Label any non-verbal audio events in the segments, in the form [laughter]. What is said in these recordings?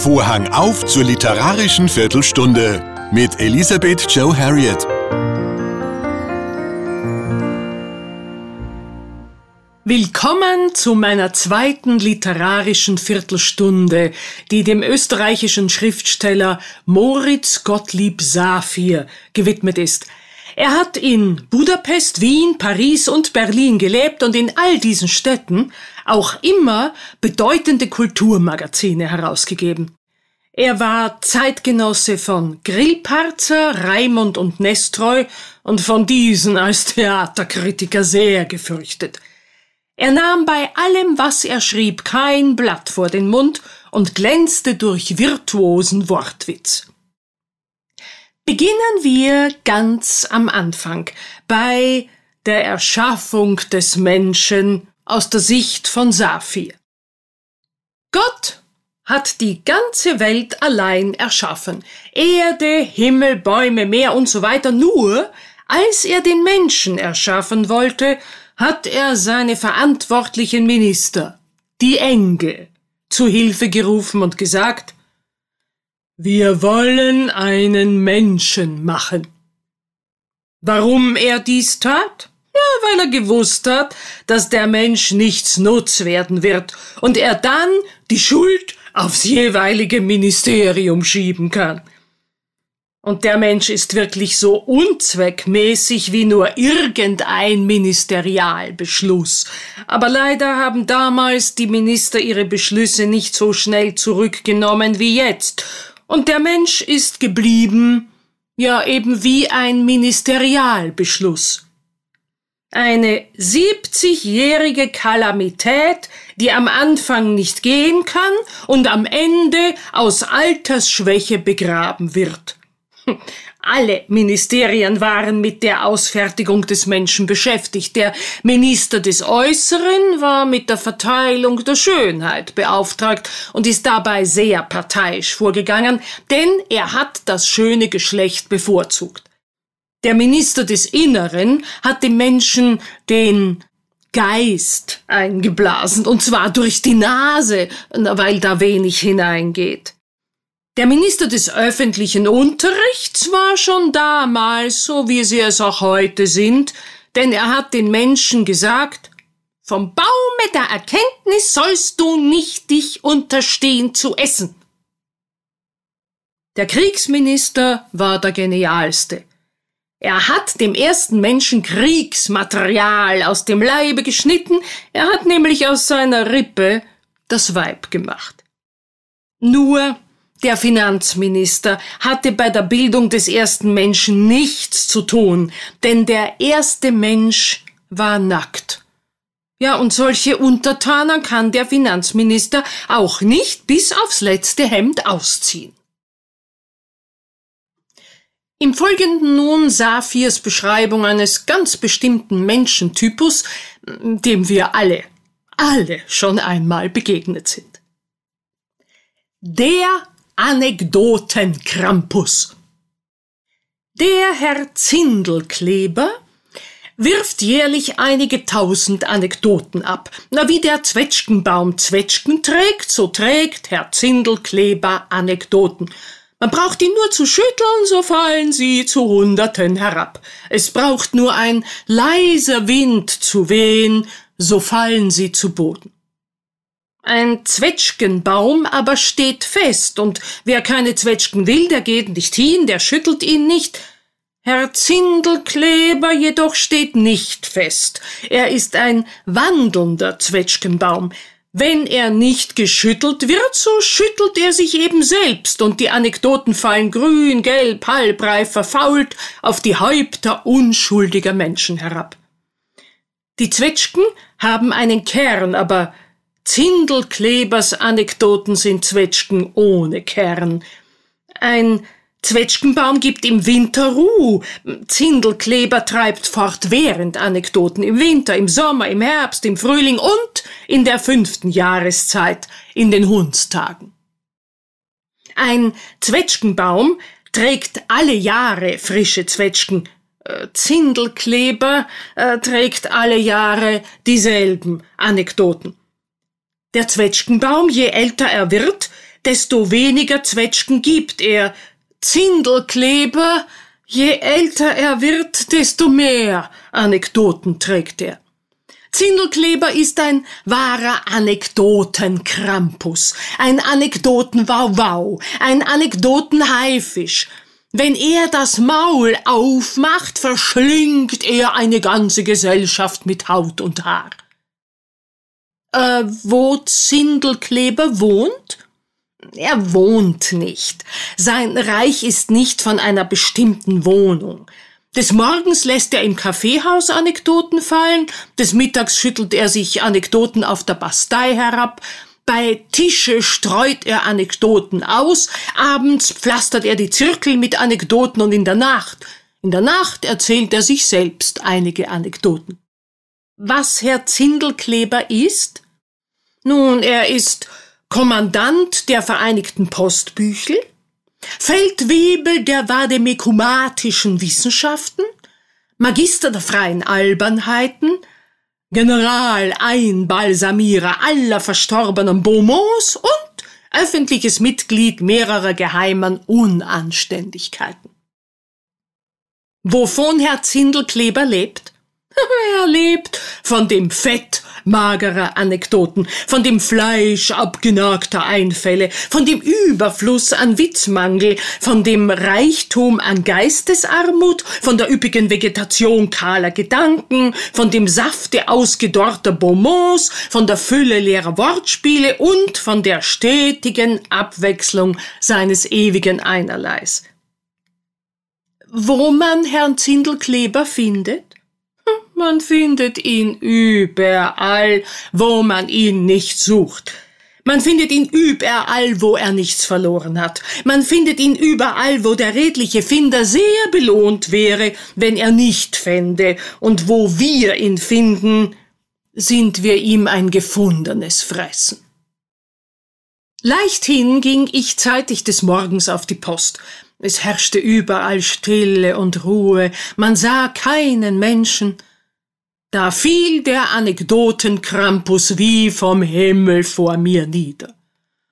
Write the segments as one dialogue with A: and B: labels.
A: Vorhang auf zur literarischen Viertelstunde mit Elisabeth Joe Harriet.
B: Willkommen zu meiner zweiten literarischen Viertelstunde, die dem österreichischen Schriftsteller Moritz Gottlieb Safir gewidmet ist. Er hat in Budapest, Wien, Paris und Berlin gelebt und in all diesen Städten auch immer bedeutende Kulturmagazine herausgegeben. Er war Zeitgenosse von Grillparzer, Raimund und Nestreu und von diesen als Theaterkritiker sehr gefürchtet. Er nahm bei allem, was er schrieb, kein Blatt vor den Mund und glänzte durch virtuosen Wortwitz. Beginnen wir ganz am Anfang, bei der Erschaffung des Menschen aus der Sicht von Saphir. Gott hat die ganze Welt allein erschaffen. Erde, Himmel, Bäume, Meer und so weiter. Nur, als er den Menschen erschaffen wollte, hat er seine verantwortlichen Minister, die Engel, zu Hilfe gerufen und gesagt, wir wollen einen Menschen machen. Warum er dies tat? Ja, weil er gewusst hat, dass der Mensch nichts nutz werden wird und er dann die Schuld aufs jeweilige Ministerium schieben kann. Und der Mensch ist wirklich so unzweckmäßig wie nur irgendein Ministerialbeschluss. Aber leider haben damals die Minister ihre Beschlüsse nicht so schnell zurückgenommen wie jetzt. Und der Mensch ist geblieben, ja eben wie ein Ministerialbeschluss. Eine 70-jährige Kalamität, die am Anfang nicht gehen kann und am Ende aus Altersschwäche begraben wird. Alle Ministerien waren mit der Ausfertigung des Menschen beschäftigt. Der Minister des Äußeren war mit der Verteilung der Schönheit beauftragt und ist dabei sehr parteiisch vorgegangen, denn er hat das schöne Geschlecht bevorzugt. Der Minister des Inneren hat dem Menschen den Geist eingeblasen, und zwar durch die Nase, weil da wenig hineingeht. Der Minister des öffentlichen Unterrichts war schon damals, so wie sie es auch heute sind, denn er hat den Menschen gesagt, vom Baume der Erkenntnis sollst du nicht dich unterstehen zu essen. Der Kriegsminister war der genialste. Er hat dem ersten Menschen Kriegsmaterial aus dem Leibe geschnitten, er hat nämlich aus seiner Rippe das Weib gemacht. Nur der Finanzminister hatte bei der Bildung des ersten Menschen nichts zu tun, denn der erste Mensch war nackt. Ja, und solche Untertanen kann der Finanzminister auch nicht bis aufs letzte Hemd ausziehen. Im Folgenden nun Saphirs Beschreibung eines ganz bestimmten Menschentypus, dem wir alle, alle schon einmal begegnet sind. Der Anekdotenkrampus. Der Herr Zindelkleber wirft jährlich einige tausend Anekdoten ab. Na, wie der Zwetschgenbaum Zwetschgen trägt, so trägt Herr Zindelkleber Anekdoten. Man braucht ihn nur zu schütteln, so fallen sie zu Hunderten herab. Es braucht nur ein leiser Wind zu wehen, so fallen sie zu Boden. Ein Zwetschgenbaum aber steht fest, und wer keine Zwetschgen will, der geht nicht hin, der schüttelt ihn nicht. Herr Zindelkleber jedoch steht nicht fest. Er ist ein wandelnder Zwetschgenbaum. Wenn er nicht geschüttelt wird, so schüttelt er sich eben selbst, und die Anekdoten fallen grün, gelb, halbreif, verfault auf die Häupter unschuldiger Menschen herab. Die Zwetschgen haben einen Kern, aber Zindelklebers Anekdoten sind Zwetschgen ohne Kern. Ein Zwetschgenbaum gibt im Winter Ruhe. Zindelkleber treibt fortwährend Anekdoten im Winter, im Sommer, im Herbst, im Frühling und in der fünften Jahreszeit, in den Hundstagen. Ein Zwetschgenbaum trägt alle Jahre frische Zwetschgen. Äh, Zindelkleber äh, trägt alle Jahre dieselben Anekdoten. Der Zwetschgenbaum, je älter er wird, desto weniger Zwetschgen gibt er. Zindelkleber, je älter er wird, desto mehr Anekdoten trägt er. Zindelkleber ist ein wahrer Anekdotenkrampus, ein Anekdotenwauwau, ein Anekdotenhaifisch. Wenn er das Maul aufmacht, verschlingt er eine ganze Gesellschaft mit Haut und Haar. Äh, wo Zindelkleber wohnt? Er wohnt nicht. Sein Reich ist nicht von einer bestimmten Wohnung. Des Morgens lässt er im Kaffeehaus Anekdoten fallen, des Mittags schüttelt er sich Anekdoten auf der Bastei herab, bei Tische streut er Anekdoten aus, abends pflastert er die Zirkel mit Anekdoten und in der Nacht, in der Nacht erzählt er sich selbst einige Anekdoten. Was Herr Zindelkleber ist? Nun, er ist Kommandant der Vereinigten Postbüchel, Feldwebel der vademekumatischen Wissenschaften, Magister der freien Albernheiten, General Einbalsamierer aller verstorbenen Beaumonts und öffentliches Mitglied mehrerer geheimen Unanständigkeiten. Wovon Herr Zindelkleber lebt? [laughs] Er lebt von dem Fett magerer Anekdoten, von dem Fleisch abgenagter Einfälle, von dem Überfluss an Witzmangel, von dem Reichtum an Geistesarmut, von der üppigen Vegetation kahler Gedanken, von dem Safte ausgedorrter Beaumonts, von der Fülle leerer Wortspiele und von der stetigen Abwechslung seines ewigen Einerleis. Wo man Herrn Zindelkleber findet? Man findet ihn überall, wo man ihn nicht sucht. Man findet ihn überall, wo er nichts verloren hat. Man findet ihn überall, wo der redliche Finder sehr belohnt wäre, wenn er nicht fände, und wo wir ihn finden, sind wir ihm ein gefundenes Fressen. Leichthin ging ich zeitig des Morgens auf die Post. Es herrschte überall Stille und Ruhe, man sah keinen Menschen. Da fiel der Anekdotenkrampus wie vom Himmel vor mir nieder.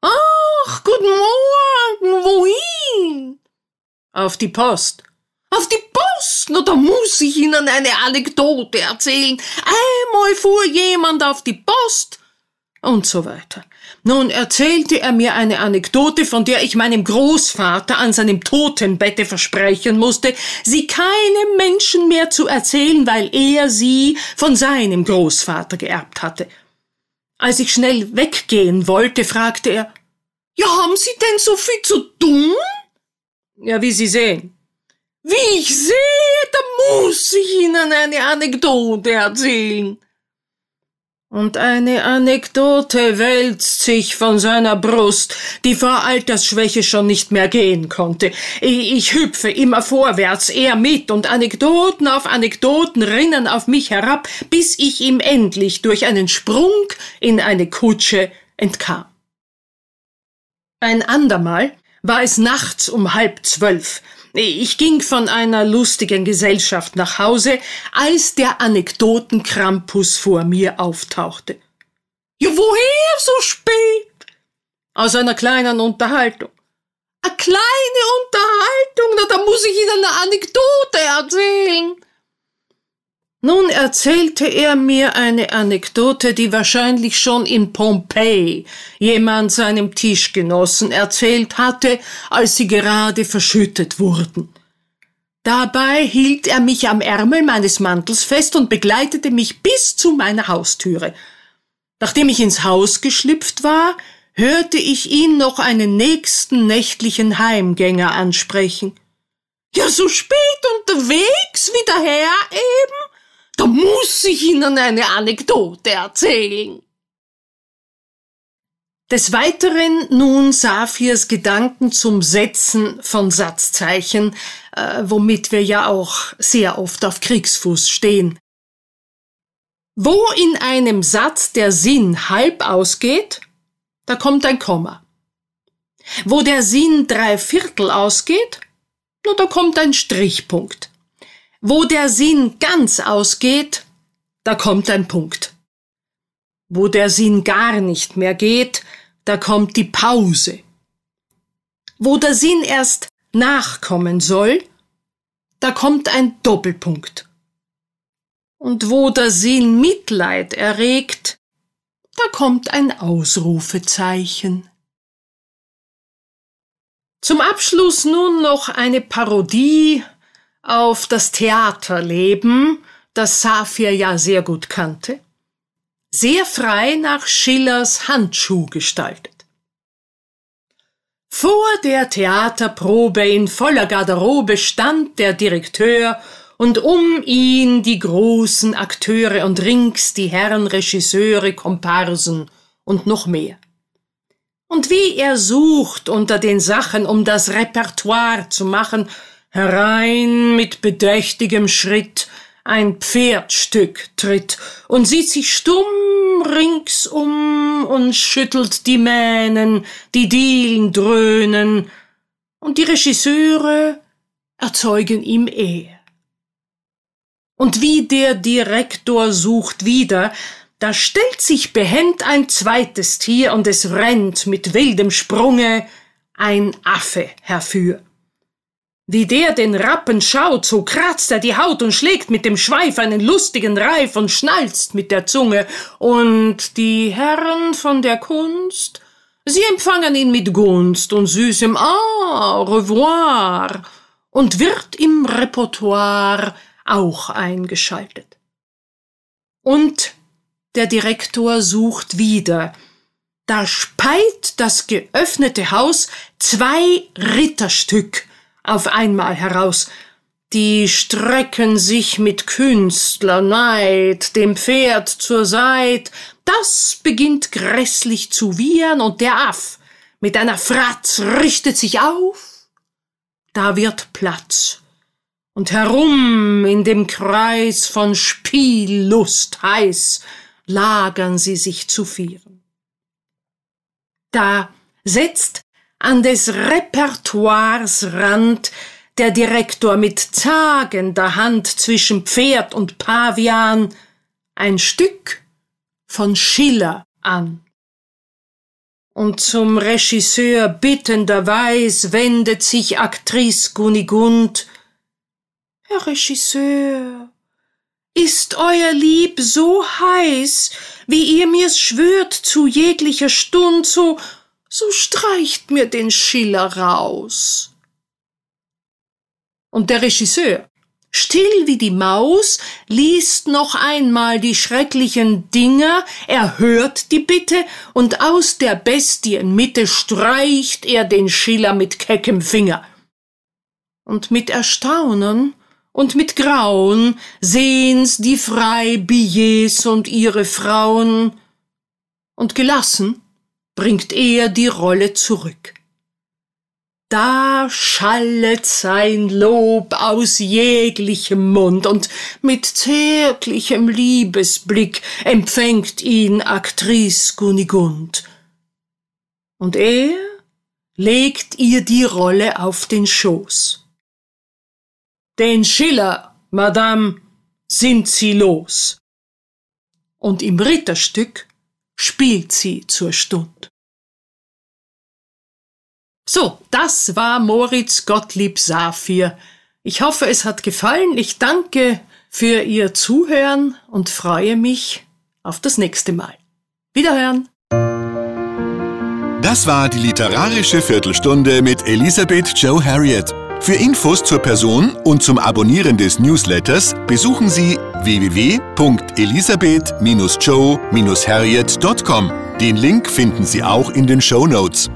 B: Ach, guten Morgen, wohin? Auf die Post. Auf die Post? Na, da muss ich Ihnen eine Anekdote erzählen. Einmal fuhr jemand auf die Post und so weiter. Nun erzählte er mir eine Anekdote, von der ich meinem Großvater an seinem Totenbette versprechen musste, sie keinem Menschen mehr zu erzählen, weil er sie von seinem Großvater geerbt hatte. Als ich schnell weggehen wollte, fragte er, ja, haben Sie denn so viel zu tun? Ja, wie Sie sehen. Wie ich sehe, da muss ich Ihnen eine Anekdote erzählen. Und eine Anekdote wälzt sich von seiner Brust, die vor Altersschwäche schon nicht mehr gehen konnte. Ich hüpfe immer vorwärts, er mit, und Anekdoten auf Anekdoten rinnen auf mich herab, bis ich ihm endlich durch einen Sprung in eine Kutsche entkam. Ein andermal war es nachts um halb zwölf. Ich ging von einer lustigen Gesellschaft nach Hause, als der Anekdotenkrampus vor mir auftauchte. Ja, woher so spät? Aus einer kleinen Unterhaltung. Eine kleine Unterhaltung? Na, da muss ich Ihnen eine Anekdote erzählen. Nun erzählte er mir eine Anekdote, die wahrscheinlich schon in Pompeji jemand seinem Tischgenossen erzählt hatte, als sie gerade verschüttet wurden. Dabei hielt er mich am Ärmel meines Mantels fest und begleitete mich bis zu meiner Haustüre. Nachdem ich ins Haus geschlüpft war, hörte ich ihn noch einen nächsten nächtlichen Heimgänger ansprechen. Ja, so spät unterwegs wie daher eben? Da muss ich Ihnen eine Anekdote erzählen. Des Weiteren nun Saphirs Gedanken zum Setzen von Satzzeichen, äh, womit wir ja auch sehr oft auf Kriegsfuß stehen. Wo in einem Satz der Sinn halb ausgeht, da kommt ein Komma. Wo der Sinn drei Viertel ausgeht, na, da kommt ein Strichpunkt. Wo der Sinn ganz ausgeht, da kommt ein Punkt. Wo der Sinn gar nicht mehr geht, da kommt die Pause wo der Sinn erst nachkommen soll, da kommt ein Doppelpunkt. Und wo der Sinn Mitleid erregt, da kommt ein Ausrufezeichen. Zum Abschluss nun noch eine Parodie auf das Theaterleben, das Saphir ja sehr gut kannte, sehr frei nach Schillers Handschuh gestaltet. Vor der Theaterprobe in voller Garderobe stand der Direkteur und um ihn die großen Akteure und rings die Herren Regisseure, Komparsen und noch mehr. Und wie er sucht unter den Sachen, um das Repertoire zu machen, herein mit bedächtigem Schritt ein Pferdstück tritt und sieht sich stumm ringsum und schüttelt die Mähnen, die Dielen dröhnen, und die Regisseure erzeugen ihm Ehe. Und wie der Direktor sucht wieder, da stellt sich behend ein zweites Tier und es rennt mit wildem Sprunge ein Affe herfür. Wie der den Rappen schaut, so kratzt er die Haut und schlägt mit dem Schweif einen lustigen Reif und schnalzt mit der Zunge. Und die Herren von der Kunst, sie empfangen ihn mit Gunst und süßem Ah, revoir und wird im Repertoire auch eingeschaltet. Und der Direktor sucht wieder. Da speit das geöffnete Haus zwei Ritterstück auf einmal heraus. Die strecken sich mit Künstlerneid dem Pferd zur Seit. Das beginnt grässlich zu wiehern und der Aff mit einer Fratz richtet sich auf. Da wird Platz. Und herum in dem Kreis von Spiellust heiß lagern sie sich zu vieren. Da setzt an des Repertoires Rand der Direktor mit zagender Hand zwischen Pferd und Pavian ein Stück von Schiller an. Und zum Regisseur bittenderweis wendet sich Aktrice Gunigund. Herr Regisseur, ist euer Lieb so heiß, wie ihr mir's schwört zu jeglicher Stund, so so streicht mir den Schiller raus. Und der Regisseur, still wie die Maus, liest noch einmal die schrecklichen Dinger, er hört die Bitte, und aus der Bestienmitte streicht er den Schiller mit keckem Finger. Und mit Erstaunen und mit Grauen sehen's die Freibillets und ihre Frauen, und gelassen bringt er die Rolle zurück. Da schallet sein Lob aus jeglichem Mund und mit zärtlichem Liebesblick empfängt ihn Aktrice Gunigund. Und er legt ihr die Rolle auf den Schoß. Den Schiller, Madame, sind sie los. Und im Ritterstück spielt sie zur Stund. So, das war Moritz Gottlieb Saphir. Ich hoffe, es hat gefallen. Ich danke für Ihr Zuhören und freue mich auf das nächste Mal. Wiederhören!
A: Das war die literarische Viertelstunde mit Elisabeth Joe Harriet. Für Infos zur Person und zum Abonnieren des Newsletters besuchen Sie www.elisabeth-joe-harriet.com. Den Link finden Sie auch in den Show Notes.